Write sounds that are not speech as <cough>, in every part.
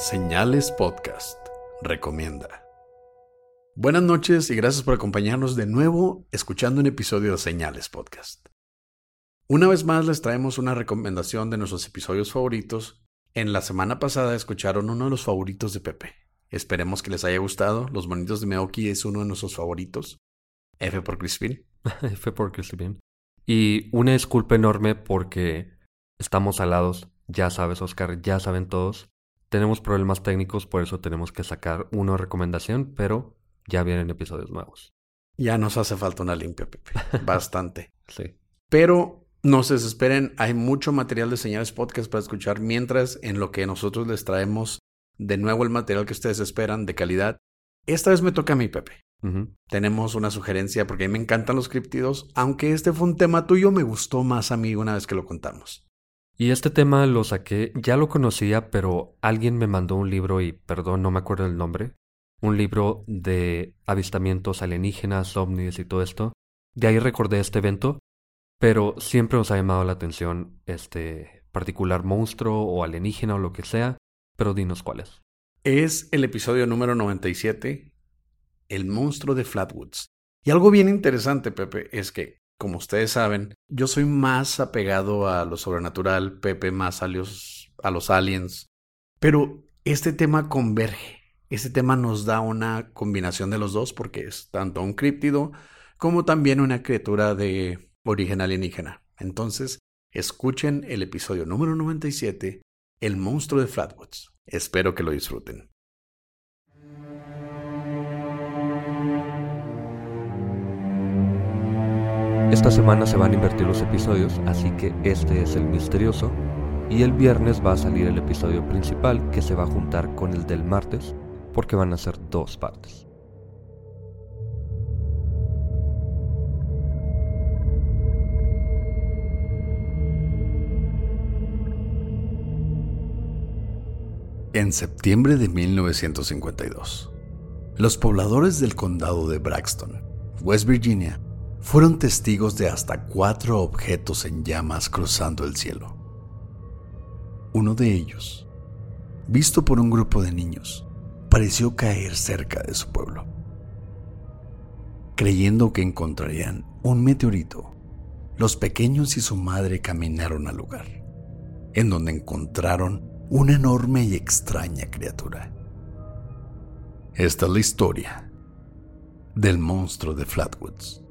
Señales Podcast recomienda. Buenas noches y gracias por acompañarnos de nuevo escuchando un episodio de Señales Podcast. Una vez más les traemos una recomendación de nuestros episodios favoritos. En la semana pasada escucharon uno de los favoritos de Pepe. Esperemos que les haya gustado. Los Bonitos de Meoki es uno de nuestros favoritos. F por Crispin. <laughs> F por Crispin. Y una disculpa enorme porque estamos alados. Ya sabes, Oscar, ya saben todos. Tenemos problemas técnicos, por eso tenemos que sacar una recomendación, pero ya vienen episodios nuevos. Ya nos hace falta una limpia, Pepe. <laughs> Bastante. sí. Pero no se desesperen, hay mucho material de señales podcast para escuchar mientras en lo que nosotros les traemos de nuevo el material que ustedes esperan de calidad. Esta vez me toca a mí, Pepe. Tenemos una sugerencia porque a mí me encantan los criptidos, aunque este fue un tema tuyo, me gustó más a mí una vez que lo contamos. Y este tema lo saqué, ya lo conocía, pero alguien me mandó un libro y, perdón, no me acuerdo el nombre, un libro de avistamientos alienígenas, ovnis y todo esto. De ahí recordé este evento pero siempre nos ha llamado la atención este particular monstruo o alienígena o lo que sea, pero dinos cuál es. Es el episodio número 97, El monstruo de Flatwoods. Y algo bien interesante, Pepe, es que, como ustedes saben, yo soy más apegado a lo sobrenatural, Pepe más a los, a los aliens, pero este tema converge. Este tema nos da una combinación de los dos porque es tanto un críptido como también una criatura de origen alienígena. Entonces, escuchen el episodio número 97, El monstruo de Flatwoods. Espero que lo disfruten. Esta semana se van a invertir los episodios, así que este es el misterioso. Y el viernes va a salir el episodio principal que se va a juntar con el del martes, porque van a ser dos partes. En septiembre de 1952, los pobladores del condado de Braxton, West Virginia, fueron testigos de hasta cuatro objetos en llamas cruzando el cielo. Uno de ellos, visto por un grupo de niños, pareció caer cerca de su pueblo. Creyendo que encontrarían un meteorito, los pequeños y su madre caminaron al lugar, en donde encontraron una enorme y extraña criatura. Esta es la historia del monstruo de Flatwoods.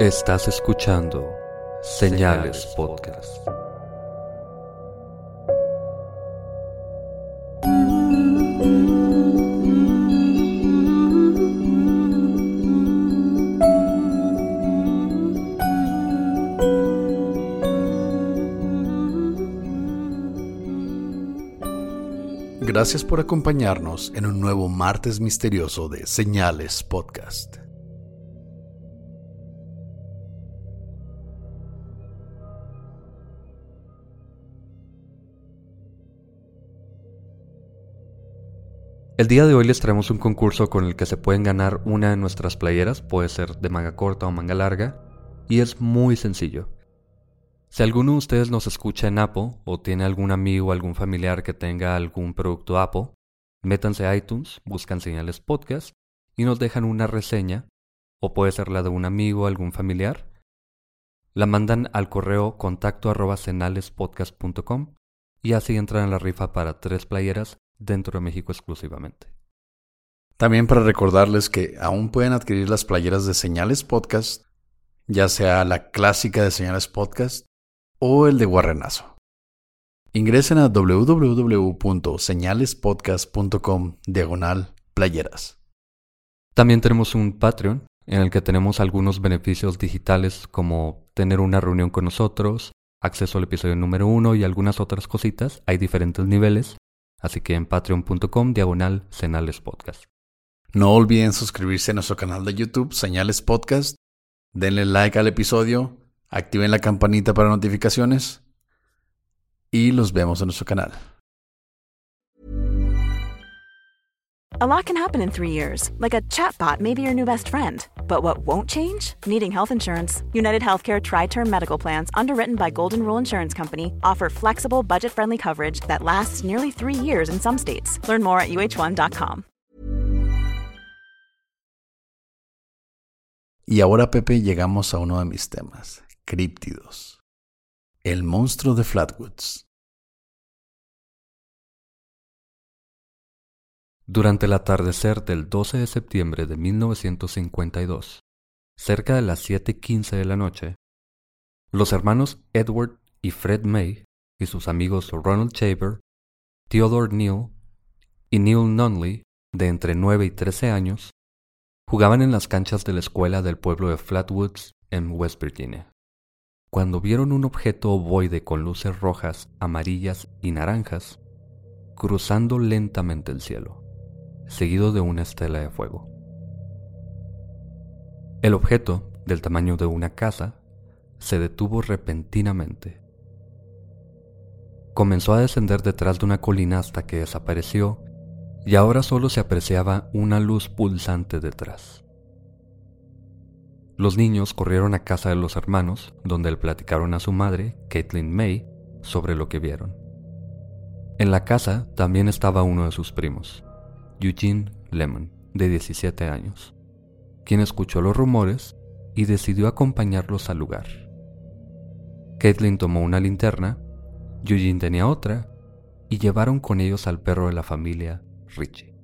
Estás escuchando Señales Podcast. Gracias por acompañarnos en un nuevo martes misterioso de Señales Podcast. El día de hoy les traemos un concurso con el que se pueden ganar una de nuestras playeras, puede ser de manga corta o manga larga, y es muy sencillo. Si alguno de ustedes nos escucha en Apple o tiene algún amigo o algún familiar que tenga algún producto Apple, métanse a iTunes, buscan señales podcast y nos dejan una reseña, o puede ser la de un amigo o algún familiar. La mandan al correo contacto arroba y así entran en la rifa para tres playeras dentro de México exclusivamente. También para recordarles que aún pueden adquirir las playeras de Señales Podcast, ya sea la clásica de Señales Podcast o el de Guarrenazo. Ingresen a www.señalespodcast.com diagonal playeras. También tenemos un Patreon en el que tenemos algunos beneficios digitales como tener una reunión con nosotros, acceso al episodio número uno y algunas otras cositas. Hay diferentes niveles, así que en patreon.com diagonal Señales Podcast. No olviden suscribirse a nuestro canal de YouTube, Señales Podcast. Denle like al episodio, activen la campanita para notificaciones y los vemos en nuestro canal. A lot can happen in three years, like a chatbot may be your new best friend. But what won't change? Needing health insurance. United Healthcare Tri Term Medical Plans, underwritten by Golden Rule Insurance Company, offer flexible, budget friendly coverage that lasts nearly three years in some states. Learn more at uh1.com. Y ahora, Pepe, llegamos a uno de mis temas: críptidos. El monstruo de Flatwoods. Durante el atardecer del 12 de septiembre de 1952, cerca de las 7.15 de la noche, los hermanos Edward y Fred May y sus amigos Ronald Shaver, Theodore Neal y Neil Nunley, de entre 9 y 13 años, jugaban en las canchas de la escuela del pueblo de Flatwoods en West Virginia. Cuando vieron un objeto ovoide con luces rojas, amarillas y naranjas cruzando lentamente el cielo seguido de una estela de fuego. El objeto, del tamaño de una casa, se detuvo repentinamente. Comenzó a descender detrás de una colina hasta que desapareció y ahora solo se apreciaba una luz pulsante detrás. Los niños corrieron a casa de los hermanos, donde le platicaron a su madre, Caitlin May, sobre lo que vieron. En la casa también estaba uno de sus primos, Eugene Lemon, de 17 años, quien escuchó los rumores y decidió acompañarlos al lugar. Caitlin tomó una linterna, Eugene tenía otra, y llevaron con ellos al perro de la familia, Richie.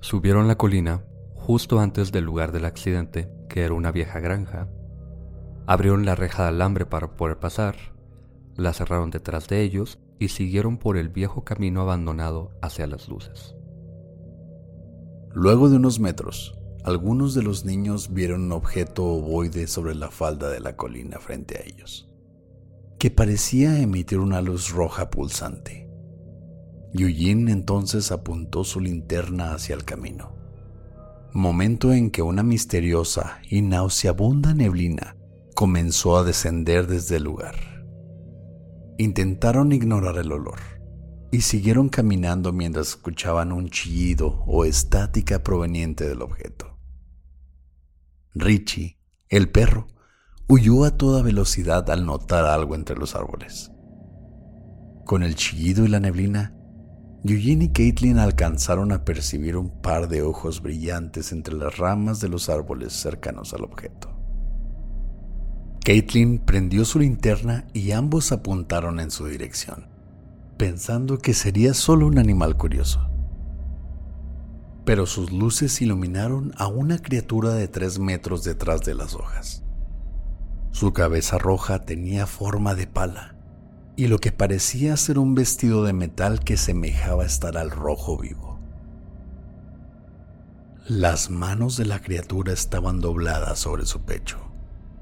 Subieron la colina justo antes del lugar del accidente, que era una vieja granja. Abrieron la reja de alambre para poder pasar, la cerraron detrás de ellos y siguieron por el viejo camino abandonado hacia las luces. Luego de unos metros, algunos de los niños vieron un objeto ovoide sobre la falda de la colina frente a ellos, que parecía emitir una luz roja pulsante. Eugene entonces apuntó su linterna hacia el camino, momento en que una misteriosa y nauseabunda neblina comenzó a descender desde el lugar. Intentaron ignorar el olor y siguieron caminando mientras escuchaban un chillido o estática proveniente del objeto. Richie, el perro, huyó a toda velocidad al notar algo entre los árboles. Con el chillido y la neblina, Eugene y Caitlin alcanzaron a percibir un par de ojos brillantes entre las ramas de los árboles cercanos al objeto. Caitlin prendió su linterna y ambos apuntaron en su dirección, pensando que sería solo un animal curioso. Pero sus luces iluminaron a una criatura de tres metros detrás de las hojas. Su cabeza roja tenía forma de pala y lo que parecía ser un vestido de metal que semejaba estar al rojo vivo. Las manos de la criatura estaban dobladas sobre su pecho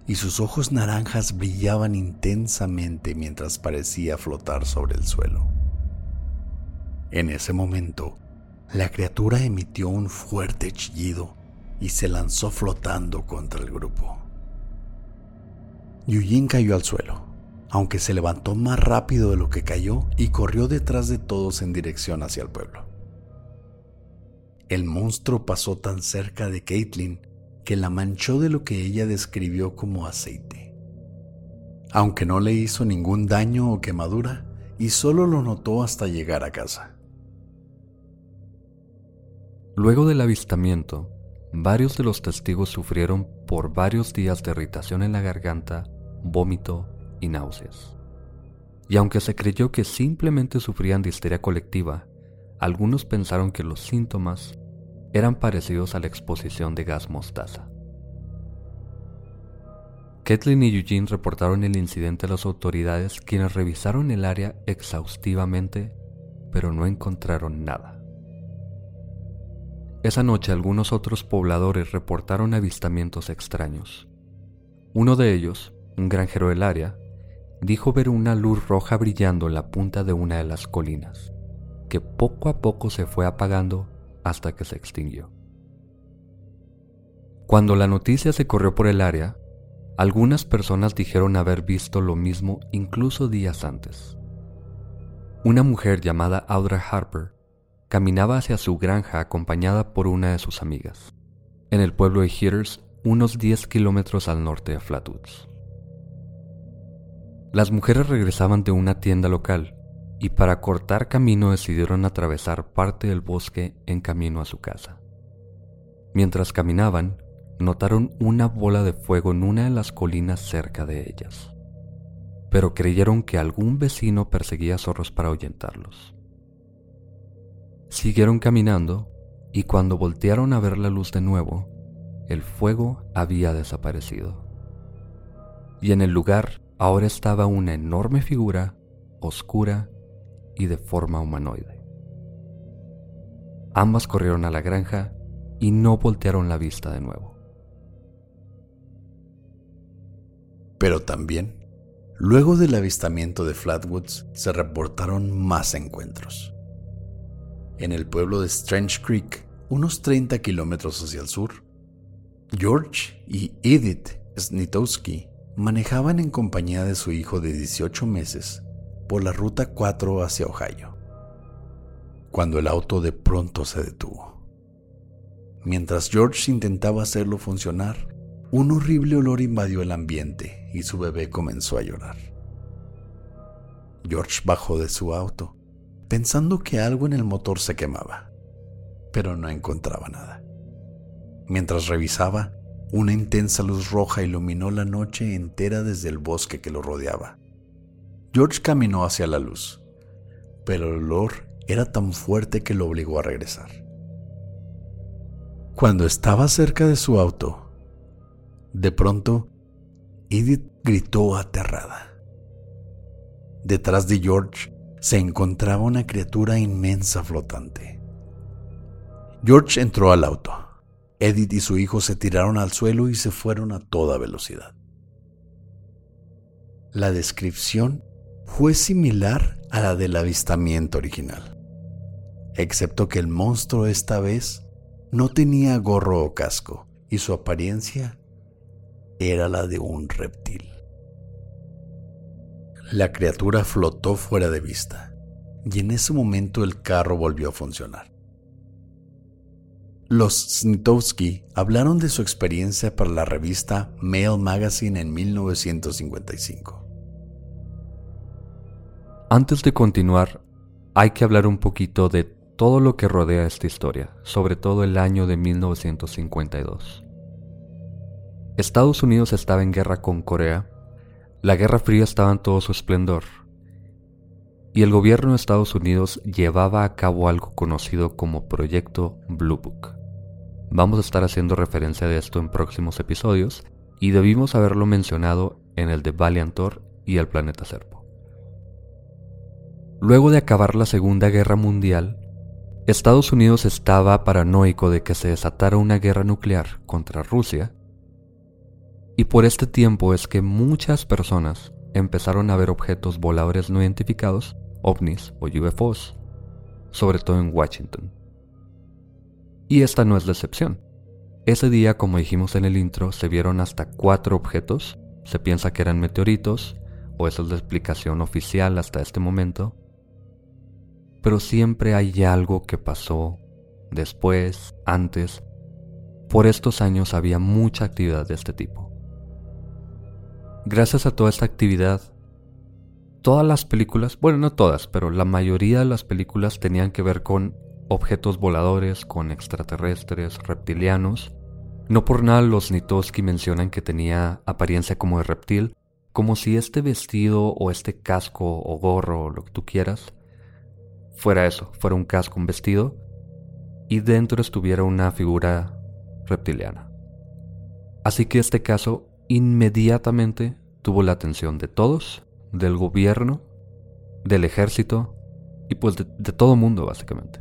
y sus ojos naranjas brillaban intensamente mientras parecía flotar sobre el suelo. En ese momento, la criatura emitió un fuerte chillido y se lanzó flotando contra el grupo. Yuyin cayó al suelo, aunque se levantó más rápido de lo que cayó y corrió detrás de todos en dirección hacia el pueblo. El monstruo pasó tan cerca de Caitlin que la manchó de lo que ella describió como aceite. Aunque no le hizo ningún daño o quemadura, y solo lo notó hasta llegar a casa. Luego del avistamiento, varios de los testigos sufrieron por varios días de irritación en la garganta, vómito y náuseas. Y aunque se creyó que simplemente sufrían de histeria colectiva, algunos pensaron que los síntomas eran parecidos a la exposición de gas mostaza. Kathleen y Eugene reportaron el incidente a las autoridades quienes revisaron el área exhaustivamente, pero no encontraron nada. Esa noche algunos otros pobladores reportaron avistamientos extraños. Uno de ellos, un granjero del área, dijo ver una luz roja brillando en la punta de una de las colinas, que poco a poco se fue apagando hasta que se extinguió. Cuando la noticia se corrió por el área, algunas personas dijeron haber visto lo mismo incluso días antes. Una mujer llamada Audra Harper caminaba hacia su granja acompañada por una de sus amigas, en el pueblo de Heaters, unos 10 kilómetros al norte de Flatwoods. Las mujeres regresaban de una tienda local y para cortar camino decidieron atravesar parte del bosque en camino a su casa. Mientras caminaban, notaron una bola de fuego en una de las colinas cerca de ellas, pero creyeron que algún vecino perseguía zorros para ahuyentarlos. Siguieron caminando y cuando voltearon a ver la luz de nuevo, el fuego había desaparecido. Y en el lugar ahora estaba una enorme figura, oscura y de forma humanoide. Ambas corrieron a la granja y no voltearon la vista de nuevo. Pero también, luego del avistamiento de Flatwoods, se reportaron más encuentros. En el pueblo de Strange Creek, unos 30 kilómetros hacia el sur, George y Edith Snitowski manejaban en compañía de su hijo de 18 meses por la ruta 4 hacia Ohio, cuando el auto de pronto se detuvo. Mientras George intentaba hacerlo funcionar, un horrible olor invadió el ambiente y su bebé comenzó a llorar. George bajó de su auto, pensando que algo en el motor se quemaba, pero no encontraba nada. Mientras revisaba, una intensa luz roja iluminó la noche entera desde el bosque que lo rodeaba. George caminó hacia la luz, pero el olor era tan fuerte que lo obligó a regresar. Cuando estaba cerca de su auto, de pronto, Edith gritó aterrada. Detrás de George se encontraba una criatura inmensa flotante. George entró al auto. Edith y su hijo se tiraron al suelo y se fueron a toda velocidad. La descripción fue similar a la del avistamiento original, excepto que el monstruo esta vez no tenía gorro o casco y su apariencia era la de un reptil. La criatura flotó fuera de vista y en ese momento el carro volvió a funcionar. Los Snitowski hablaron de su experiencia para la revista Mail Magazine en 1955. Antes de continuar, hay que hablar un poquito de todo lo que rodea esta historia, sobre todo el año de 1952. Estados Unidos estaba en guerra con Corea, la Guerra Fría estaba en todo su esplendor, y el gobierno de Estados Unidos llevaba a cabo algo conocido como Proyecto Blue Book. Vamos a estar haciendo referencia de esto en próximos episodios y debimos haberlo mencionado en el de Valiantor y el planeta Serpo. Luego de acabar la Segunda Guerra Mundial, Estados Unidos estaba paranoico de que se desatara una guerra nuclear contra Rusia y por este tiempo es que muchas personas empezaron a ver objetos voladores no identificados, ovnis o UFOs, sobre todo en Washington. Y esta no es la excepción. Ese día, como dijimos en el intro, se vieron hasta cuatro objetos. Se piensa que eran meteoritos, o esa es la explicación oficial hasta este momento. Pero siempre hay algo que pasó después, antes. Por estos años había mucha actividad de este tipo. Gracias a toda esta actividad, todas las películas, bueno, no todas, pero la mayoría de las películas tenían que ver con objetos voladores con extraterrestres, reptilianos. No por nada los Nitoski mencionan que tenía apariencia como de reptil, como si este vestido o este casco o gorro o lo que tú quieras fuera eso, fuera un casco, un vestido, y dentro estuviera una figura reptiliana. Así que este caso inmediatamente tuvo la atención de todos, del gobierno, del ejército y pues de, todo mundo básicamente.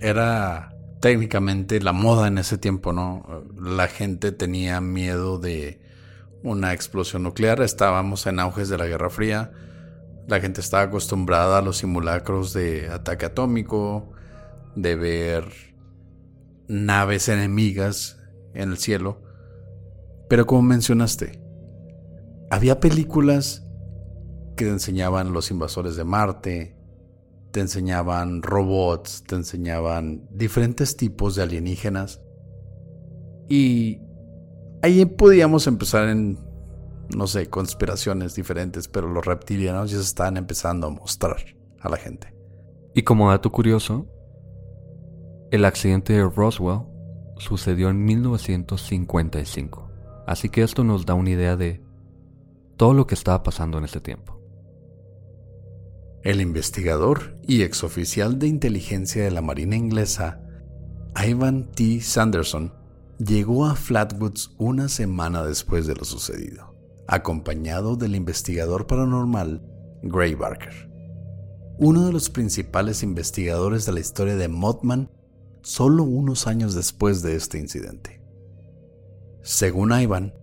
Era técnicamente la moda en ese tiempo, ¿no? La gente tenía miedo de una explosión nuclear, estábamos en auges de la Guerra Fría, la gente estaba acostumbrada a los simulacros de ataque atómico, de ver naves enemigas en el cielo. Pero como mencionaste, había películas que te enseñaban los invasores de Marte, te enseñaban robots, te enseñaban diferentes tipos de alienígenas. Y ahí podíamos empezar en, no sé, conspiraciones diferentes, pero los reptilianos ya se estaban empezando a mostrar a la gente. Y como dato curioso, el accidente de Roswell sucedió en 1955, así que esto nos da una idea de todo lo que estaba pasando en ese tiempo. El investigador y exoficial de inteligencia de la Marina inglesa, Ivan T. Sanderson, llegó a Flatwoods una semana después de lo sucedido, acompañado del investigador paranormal Gray Barker, uno de los principales investigadores de la historia de Mothman solo unos años después de este incidente. Según Ivan,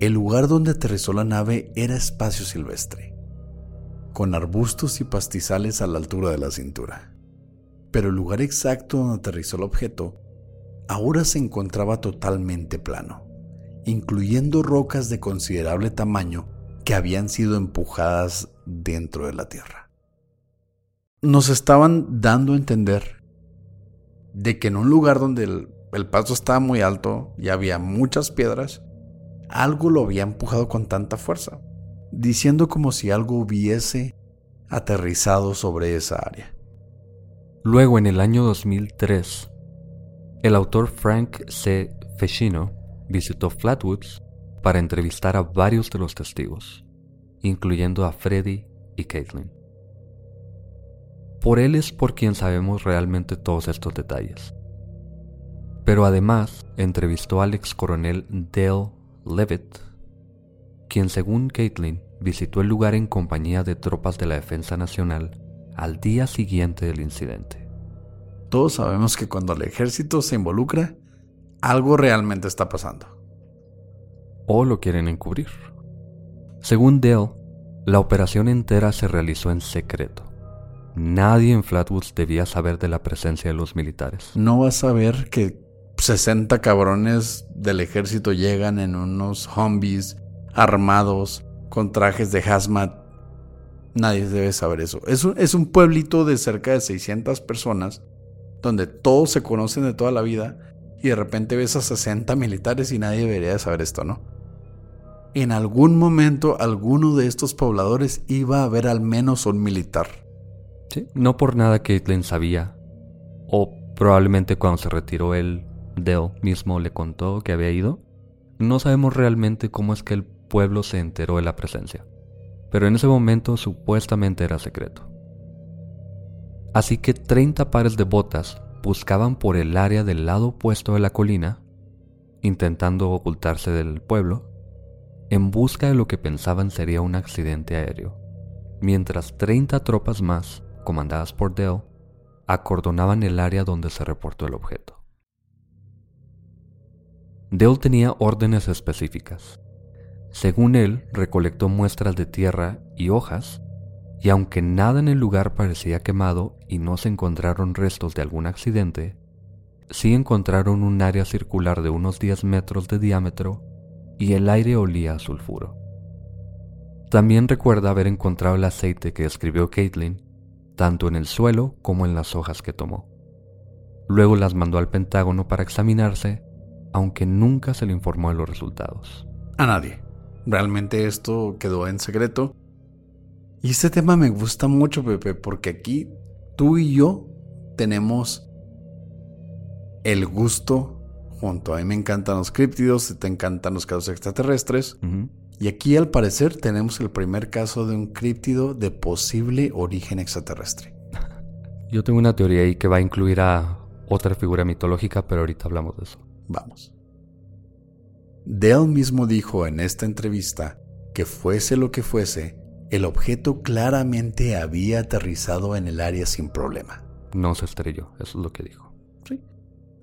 el lugar donde aterrizó la nave era espacio silvestre, con arbustos y pastizales a la altura de la cintura. Pero el lugar exacto donde aterrizó el objeto ahora se encontraba totalmente plano, incluyendo rocas de considerable tamaño que habían sido empujadas dentro de la Tierra. Nos estaban dando a entender de que en un lugar donde el, paso estaba muy alto y había muchas piedras, algo lo había empujado con tanta fuerza, diciendo como si algo hubiese aterrizado sobre esa área. Luego, en el año 2003, el autor Frank C. Feshino visitó Flatwoods para entrevistar a varios de los testigos, incluyendo a Freddy y Caitlin. Por él es por quien sabemos realmente todos estos detalles. Pero además entrevistó al ex coronel Dale Levitt, quien según Caitlin visitó el lugar en compañía de tropas de la Defensa Nacional al día siguiente del incidente. Todos sabemos que cuando el ejército se involucra, algo realmente está pasando. O lo quieren encubrir. Según Dale, la operación entera se realizó en secreto. Nadie en Flatwoods debía saber de la presencia de los militares. No vas a saber que 60 cabrones del ejército llegan en unos zombies armados con trajes de hazmat. Nadie debe saber eso. Es un, es un pueblito de cerca de 600 personas donde todos se conocen de toda la vida y de repente ves a 60 militares y nadie debería saber esto, ¿no? En algún momento alguno de estos pobladores iba a ver al menos un militar no por nada Caitlin sabía, o probablemente cuando se retiró él, Dell mismo le contó que había ido. No sabemos realmente cómo es que el pueblo se enteró de la presencia, pero en ese momento supuestamente era secreto. Así que 30 pares de botas buscaban por el área del lado opuesto de la colina, intentando ocultarse del pueblo, en busca de lo que pensaban sería un accidente aéreo, mientras 30 tropas más comandadas por Dell, acordonaban el área donde se reportó el objeto. Dell tenía órdenes específicas. Según él, recolectó muestras de tierra y hojas, y aunque nada en el lugar parecía quemado y no se encontraron restos de algún accidente, sí encontraron un área circular de unos 10 metros de diámetro y el aire olía a sulfuro. También recuerda haber encontrado el aceite que escribió Caitlin tanto en el suelo como en las hojas que tomó. Luego las mandó al Pentágono para examinarse, aunque nunca se le informó de los resultados. A nadie. Realmente esto quedó en secreto. Y este tema me gusta mucho, Pepe, porque aquí tú y yo tenemos el gusto junto. A mí me encantan los críptidos, te encantan los casos extraterrestres. Y aquí al parecer tenemos el primer caso de un críptido de posible origen extraterrestre. <laughs> Yo tengo una teoría ahí que va a incluir a otra figura mitológica, pero ahorita hablamos de eso. Vamos. Dell mismo dijo en esta entrevista que fuese lo que fuese, el objeto claramente había aterrizado en el área sin problema. No se estrelló, eso es lo que dijo.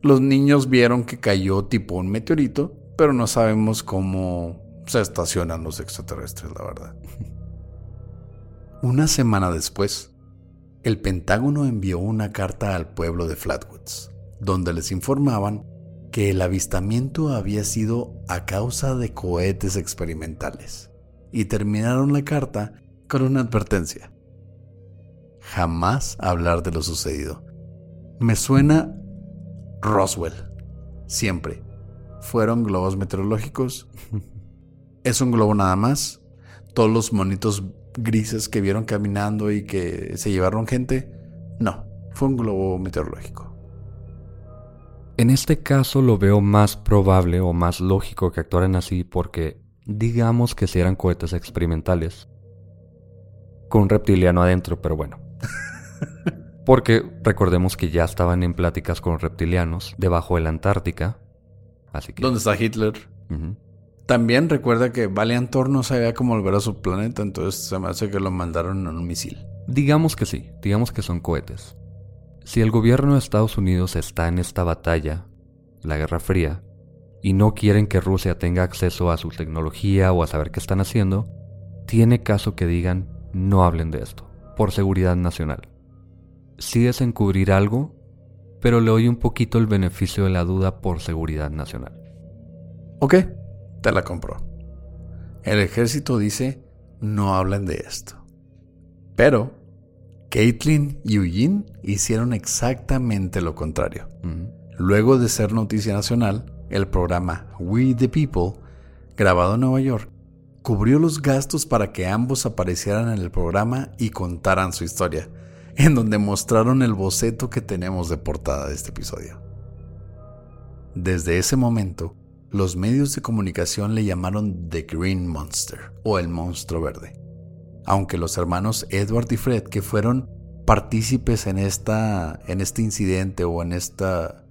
Los niños vieron que cayó tipo un meteorito, pero no sabemos cómo se estacionan los extraterrestres, la verdad. Una semana después, el Pentágono envió una carta al pueblo de Flatwoods, donde les informaban que el avistamiento había sido a causa de cohetes experimentales, y terminaron la carta con una advertencia. Jamás hablar de lo sucedido. Me suena Roswell. Siempre. Fueron globos meteorológicos. <laughs> es un globo nada más. Todos los monitos grises que vieron caminando y que se llevaron gente. No, fue un globo meteorológico. En este caso lo veo más probable o más lógico que actuaran así porque digamos que si eran cohetes experimentales. Con un reptiliano adentro, pero bueno. <laughs> Porque recordemos que ya estaban en pláticas con reptilianos debajo de la Antártica. Así que... ¿Dónde está Hitler? También recuerda que Valiantor no sabía cómo volver a su planeta, entonces se me hace que lo mandaron en un misil. Digamos que sí, digamos que son cohetes. Si el gobierno de Estados Unidos está en esta batalla, la Guerra Fría, y no quieren que Rusia tenga acceso a su tecnología o a saber qué están haciendo, tiene caso que digan no hablen de esto, por seguridad nacional sí es encubrir algo, pero le doy un poquito el beneficio de la duda por seguridad nacional. Ok, te la compro. El ejército dice, no hablen de esto. Pero Caitlin y Eugene hicieron exactamente lo contrario. Luego de ser noticia nacional, el programa We the People, grabado en Nueva York, cubrió los gastos para que ambos aparecieran en el programa y contaran su historia en donde mostraron el boceto que tenemos de portada de este episodio. Desde ese momento, los medios de comunicación le llamaron The Green Monster o el monstruo verde. Aunque los hermanos Edward y Fred, que fueron partícipes en, esta, en este incidente o en esta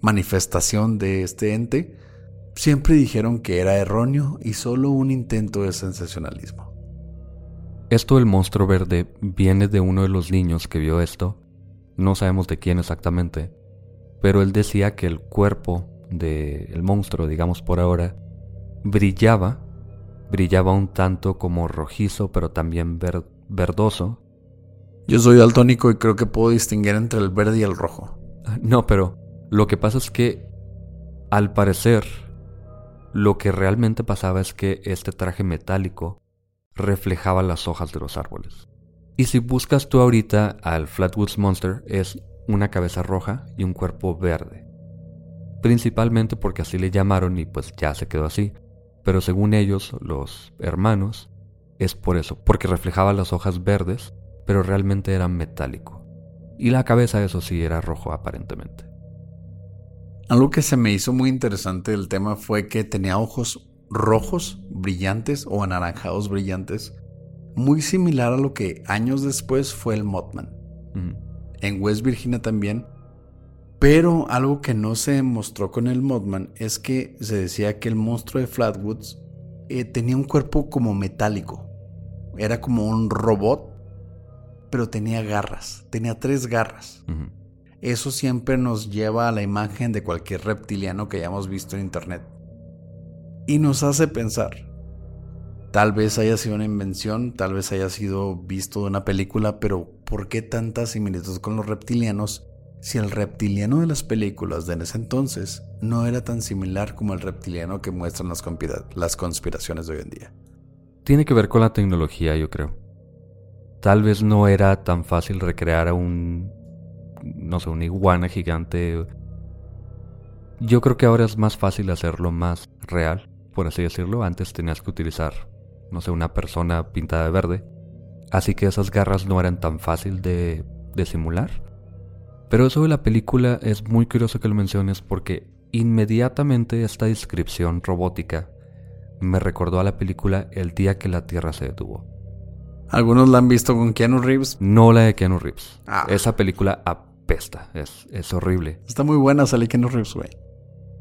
manifestación de este ente, siempre dijeron que era erróneo y solo un intento de sensacionalismo. Esto del monstruo verde viene de uno de los niños que vio esto. No sabemos de quién exactamente. Pero él decía que el cuerpo del monstruo, digamos por ahora, brillaba. Brillaba un tanto como rojizo, pero también verdoso. Yo soy daltónico y creo que puedo distinguir entre el verde y el rojo. No, pero lo que pasa es que, al parecer, lo que realmente pasaba es que este traje metálico reflejaba las hojas de los árboles. Y si buscas tú ahorita al Flatwoods Monster es una cabeza roja y un cuerpo verde. Principalmente porque así le llamaron y pues ya se quedó así. Pero según ellos, los hermanos, es por eso, porque reflejaba las hojas verdes, pero realmente era metálico. Y la cabeza, eso sí, era rojo aparentemente. Algo que se me hizo muy interesante del tema fue que tenía ojos rojos brillantes o anaranjados brillantes, muy similar a lo que años después fue el Mothman. En West Virginia también. Pero algo que no se mostró con el Mothman es que se decía que el monstruo de Flatwoods eh, tenía un cuerpo como metálico. Era como un robot, pero tenía garras. Tenía tres garras. Eso siempre nos lleva a la imagen de cualquier reptiliano que hayamos visto en internet y nos hace pensar. Tal vez haya sido una invención, tal vez haya sido visto de una película, pero ¿por qué tanta similitud con los reptilianos si el reptiliano de las películas de en ese entonces no era tan similar como el reptiliano que muestran las, las conspiraciones de hoy en día? Tiene que ver con la tecnología, yo creo. Tal vez no era tan fácil recrear a un, no sé, una iguana gigante. Yo creo que ahora es más fácil hacerlo más real por así decirlo. Antes tenías que utilizar, no sé, una persona pintada de verde. Así que esas garras no eran tan fácil de, de simular. Pero eso de la película es muy curioso que lo menciones porque inmediatamente esta descripción robótica me recordó a la película El día que la Tierra se detuvo. ¿Algunos la han visto con Keanu Reeves? No la de Keanu Reeves. Ah. Esa película apesta, es, es horrible. Está muy buena, sale Keanu Reeves, güey.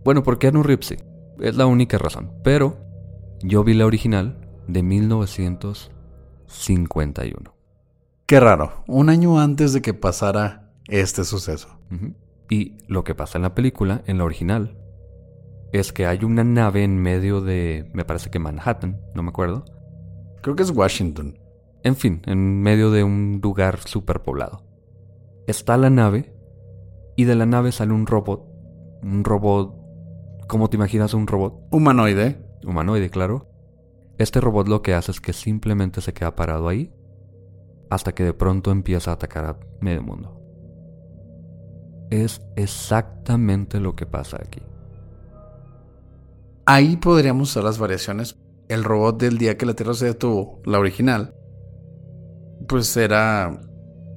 Bueno, por Keanu Reeves sí. Es la única razón. Pero yo vi la original de 1951. Qué raro, un año antes de que pasara este suceso. Y lo que pasa en la película, en la original, es que hay una nave en medio de, me parece que Manhattan, no me acuerdo. Creo que es Washington. En fin, en medio de un lugar superpoblado. Está la nave y de la nave sale un robot. Un robot... ¿Cómo te imaginas un robot? Humanoide. Humanoide, claro. Este robot lo que hace es que simplemente se queda parado ahí hasta que de pronto empieza a atacar a medio mundo. Es exactamente lo que pasa aquí. Ahí podríamos usar las variaciones. El robot del día que la Tierra se detuvo, la original, pues era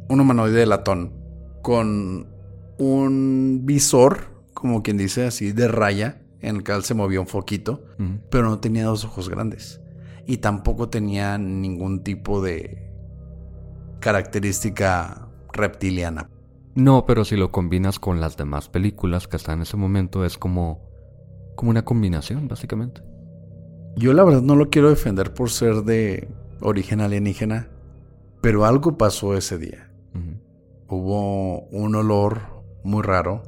un humanoide de latón con un visor, como quien dice así, de raya, en el cual se movía un foquito, pero no tenía dos ojos grandes. Y tampoco tenía ningún tipo de característica reptiliana. No, pero si lo combinas con las demás películas que están en ese momento es como como una combinación, básicamente. Yo la verdad no lo quiero defender por ser de origen alienígena, pero algo pasó ese día. Hubo un olor muy raro.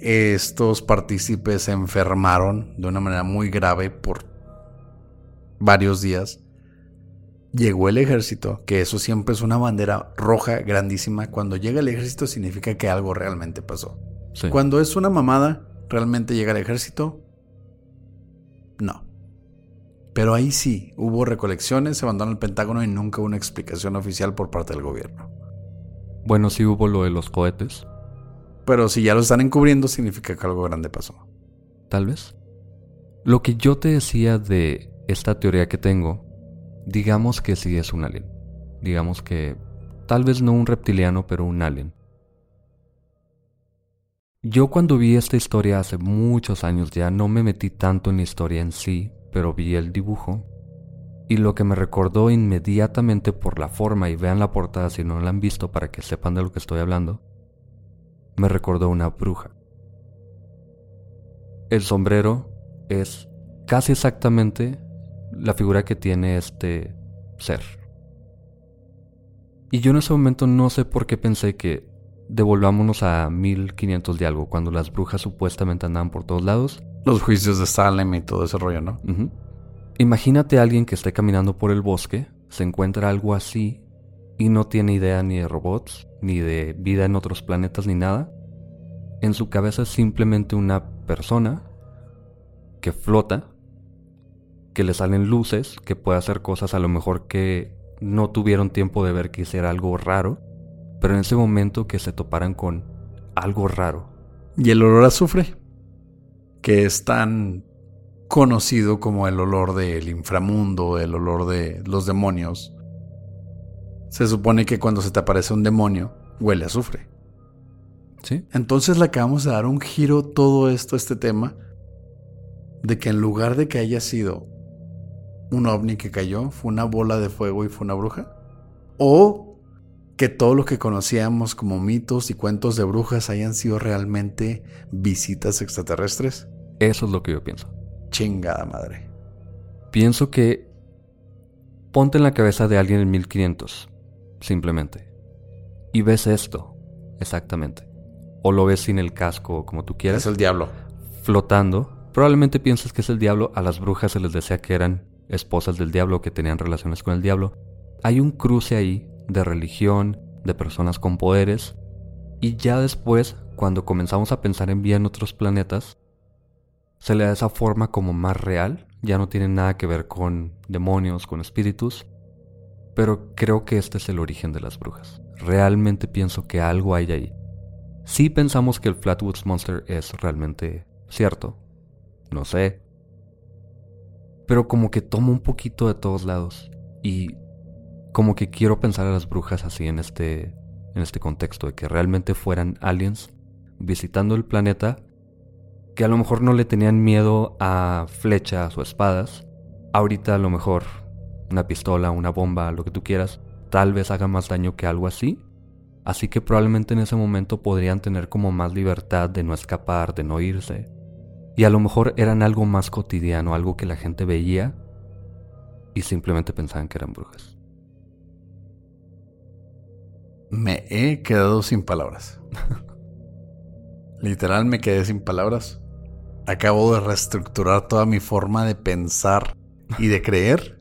Estos partícipes se enfermaron de una manera muy grave por varios días. Llegó el ejército, que eso siempre es una bandera roja grandísima. Cuando llega el ejército significa que algo realmente pasó. Sí. Cuando es una mamada, realmente llega el ejército. No. Pero ahí sí, hubo recolecciones, se abandonó el Pentágono y nunca hubo una explicación oficial por parte del gobierno. Bueno, sí hubo lo de los cohetes, Pero si ya lo están encubriendo, significa que algo grande pasó. tal vez. Lo que yo te decía de esta teoría que tengo, digamos que sí es un alien. Digamos que tal vez no un reptiliano, pero un alien. Yo cuando vi esta historia hace muchos años ya no me metí tanto en la historia en sí, pero vi el dibujo. Y lo que me recordó inmediatamente por la forma, y vean la portada si no la han visto para que sepan de lo que estoy hablando, me recordó una bruja. El sombrero es casi exactamente la figura que tiene este ser. Y yo en ese momento no sé por qué pensé que devolvámonos a 1500 de algo, cuando las brujas supuestamente andaban por todos lados. Los juicios de Salem y todo ese rollo, ¿no? Imagínate a alguien que esté caminando por el bosque, se encuentra algo así y no tiene idea ni de robots, ni de vida en otros planetas, ni nada. En su cabeza es simplemente una persona que flota, que le salen luces, que puede hacer cosas a lo mejor que no tuvieron tiempo de ver que hiciera algo raro, pero en ese momento que se toparan con algo raro. Y el olor a azufre, que es tan conocido como el olor del inframundo, el olor de los demonios. Se supone que cuando se te aparece un demonio, huele a azufre. ¿Sí? Entonces le acabamos de dar un giro todo esto, este tema, de que en lugar de que haya sido un ovni que cayó, fue una bola de fuego y fue una bruja. O que todo lo que conocíamos como mitos y cuentos de brujas hayan sido realmente visitas extraterrestres. Eso es lo que yo pienso. Chingada madre. Pienso que ponte en la cabeza de alguien en 1500, simplemente. Y ves esto, exactamente. O lo ves sin el casco, como tú quieras, Es el diablo. flotando. Probablemente pienses que es el diablo. A las brujas se les decía que eran esposas del diablo, que tenían relaciones con el diablo. Hay un cruce ahí de religión, de personas con poderes. Y ya después, cuando comenzamos a pensar en vida en otros planetas, se le da esa forma como más real. Ya no tiene nada que ver con demonios, con espíritus. Pero creo que este es el origen de las brujas. Realmente pienso que algo hay ahí. Sí pensamos que el Flatwoods Monster es realmente cierto. No sé. Pero como que tomo un poquito de todos lados. Y como que quiero pensar a las brujas así en este, en este contexto, de que realmente fueran aliens visitando el planeta, que a lo mejor no le tenían miedo a flechas o espadas. Ahorita a lo mejor una pistola, una bomba, lo que tú quieras, tal vez haga más daño que algo así. Así que probablemente en ese momento podrían tener como más libertad de no escapar, de no irse. Y a lo mejor eran algo más cotidiano, algo que la gente veía y simplemente pensaban que eran brujas. Me he quedado sin palabras. <laughs> Literal me quedé sin palabras. Acabo de reestructurar toda mi forma de pensar y de creer.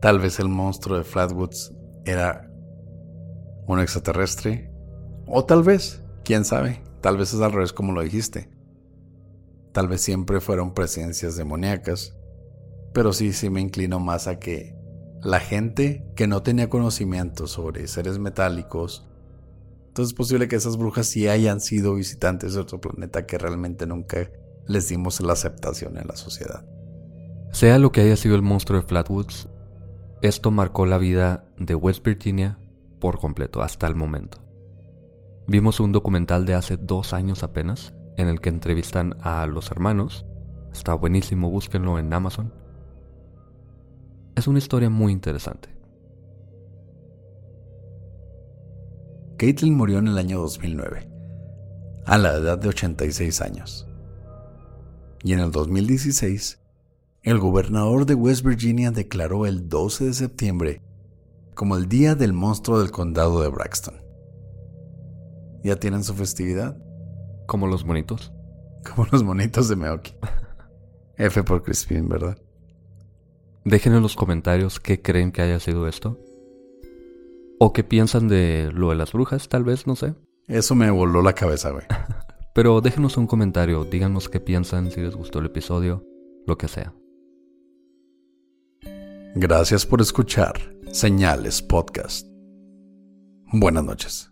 Tal vez el monstruo de Flatwoods era un extraterrestre. O tal vez, quién sabe, tal vez es al revés como lo dijiste. Tal vez siempre fueron presencias demoníacas. Pero sí, sí me inclino más a que la gente que no tenía conocimiento sobre seres metálicos, entonces es posible que esas brujas sí hayan sido visitantes de otro planeta que realmente nunca les dimos la aceptación en la sociedad. Sea lo que haya sido el monstruo de Flatwoods, esto marcó la vida de West Virginia por completo hasta el momento. Vimos un documental de hace dos años apenas, en el que entrevistan a los hermanos. Está buenísimo, búsquenlo en Amazon. Es una historia muy interesante. Caitlin murió en el año 2009, a la edad de 86 años. Y en el 2016, el gobernador de West Virginia declaró el 12 de septiembre como el Día del Monstruo del Condado de Braxton. ¿Ya tienen su festividad? Como los monitos. <laughs> Como los monitos de Meoki. <laughs> F por Crispin, ¿verdad? Dejen en los comentarios qué creen que haya sido esto. O qué piensan de lo de las brujas, tal vez, no sé. Eso me voló la cabeza, güey. <laughs> Pero déjenos un comentario, díganos qué piensan, si les gustó el episodio, lo que sea. Gracias por escuchar Señales Podcast. Buenas noches.